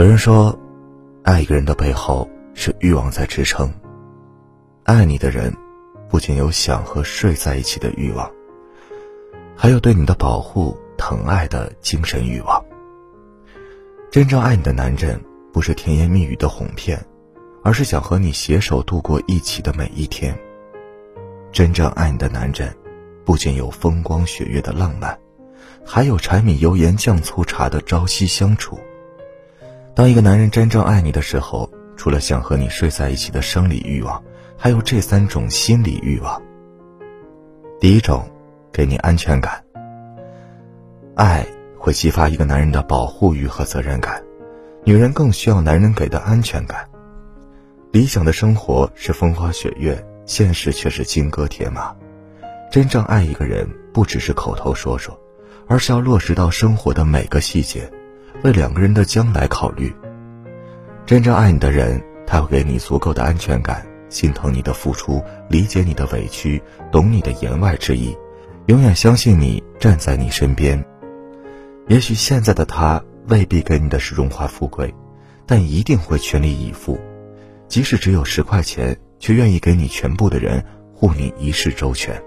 有人说，爱一个人的背后是欲望在支撑。爱你的人，不仅有想和睡在一起的欲望，还有对你的保护、疼爱的精神欲望。真正爱你的男人，不是甜言蜜语的哄骗，而是想和你携手度过一起的每一天。真正爱你的男人，不仅有风光雪月的浪漫，还有柴米油盐酱醋茶的朝夕相处。当一个男人真正爱你的时候，除了想和你睡在一起的生理欲望，还有这三种心理欲望。第一种，给你安全感。爱。会激发一个男人的保护欲和责任感，女人更需要男人给的安全感。理想的生活是风花雪月，现实却是金戈铁马。真正爱一个人，不只是口头说说，而是要落实到生活的每个细节，为两个人的将来考虑。真正爱你的人，他会给你足够的安全感，心疼你的付出，理解你的委屈，懂你的言外之意，永远相信你，站在你身边。也许现在的他未必给你的是荣华富贵，但一定会全力以赴。即使只有十块钱，却愿意给你全部的人，护你一世周全。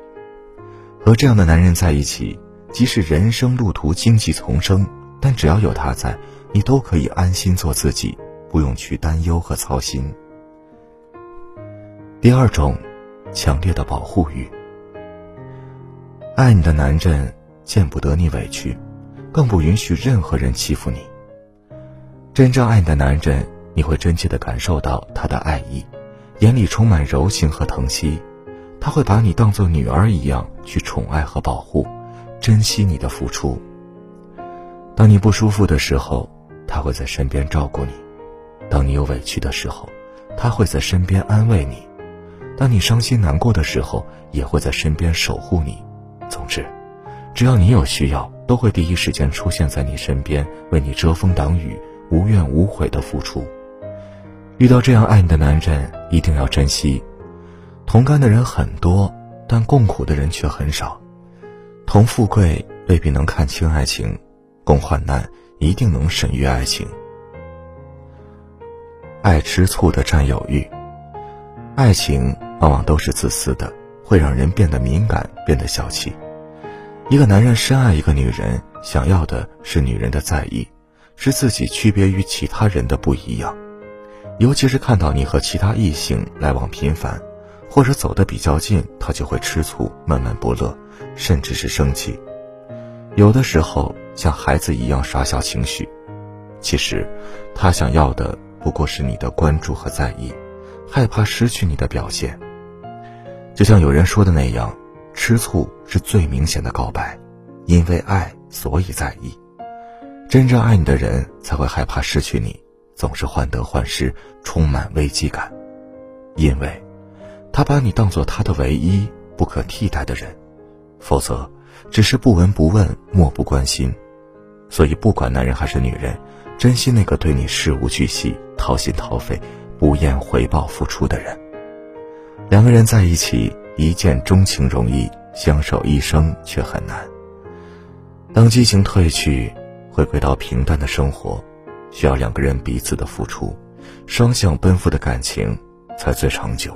和这样的男人在一起，即使人生路途荆棘丛生，但只要有他在，你都可以安心做自己，不用去担忧和操心。第二种，强烈的保护欲。爱你的男人见不得你委屈。更不允许任何人欺负你。真正爱你的男人，你会真切的感受到他的爱意，眼里充满柔情和疼惜，他会把你当做女儿一样去宠爱和保护，珍惜你的付出。当你不舒服的时候，他会在身边照顾你；当你有委屈的时候，他会在身边安慰你；当你伤心难过的时候，也会在身边守护你。总之，只要你有需要。都会第一时间出现在你身边，为你遮风挡雨，无怨无悔的付出。遇到这样爱你的男人，一定要珍惜。同甘的人很多，但共苦的人却很少。同富贵未必能看清爱情，共患难一定能审阅爱情。爱吃醋的占有欲，爱情往往都是自私的，会让人变得敏感，变得小气。一个男人深爱一个女人，想要的是女人的在意，是自己区别于其他人的不一样。尤其是看到你和其他异性来往频繁，或者走得比较近，他就会吃醋、闷闷不乐，甚至是生气。有的时候像孩子一样耍小情绪，其实他想要的不过是你的关注和在意，害怕失去你的表现。就像有人说的那样。吃醋是最明显的告白，因为爱所以在意。真正爱你的人才会害怕失去你，总是患得患失，充满危机感，因为，他把你当做他的唯一不可替代的人，否则，只是不闻不问，漠不关心。所以，不管男人还是女人，珍惜那个对你事无巨细、掏心掏肺、不厌回报付出的人。两个人在一起。一见钟情容易，相守一生却很难。当激情褪去，回归到平淡的生活，需要两个人彼此的付出，双向奔赴的感情才最长久。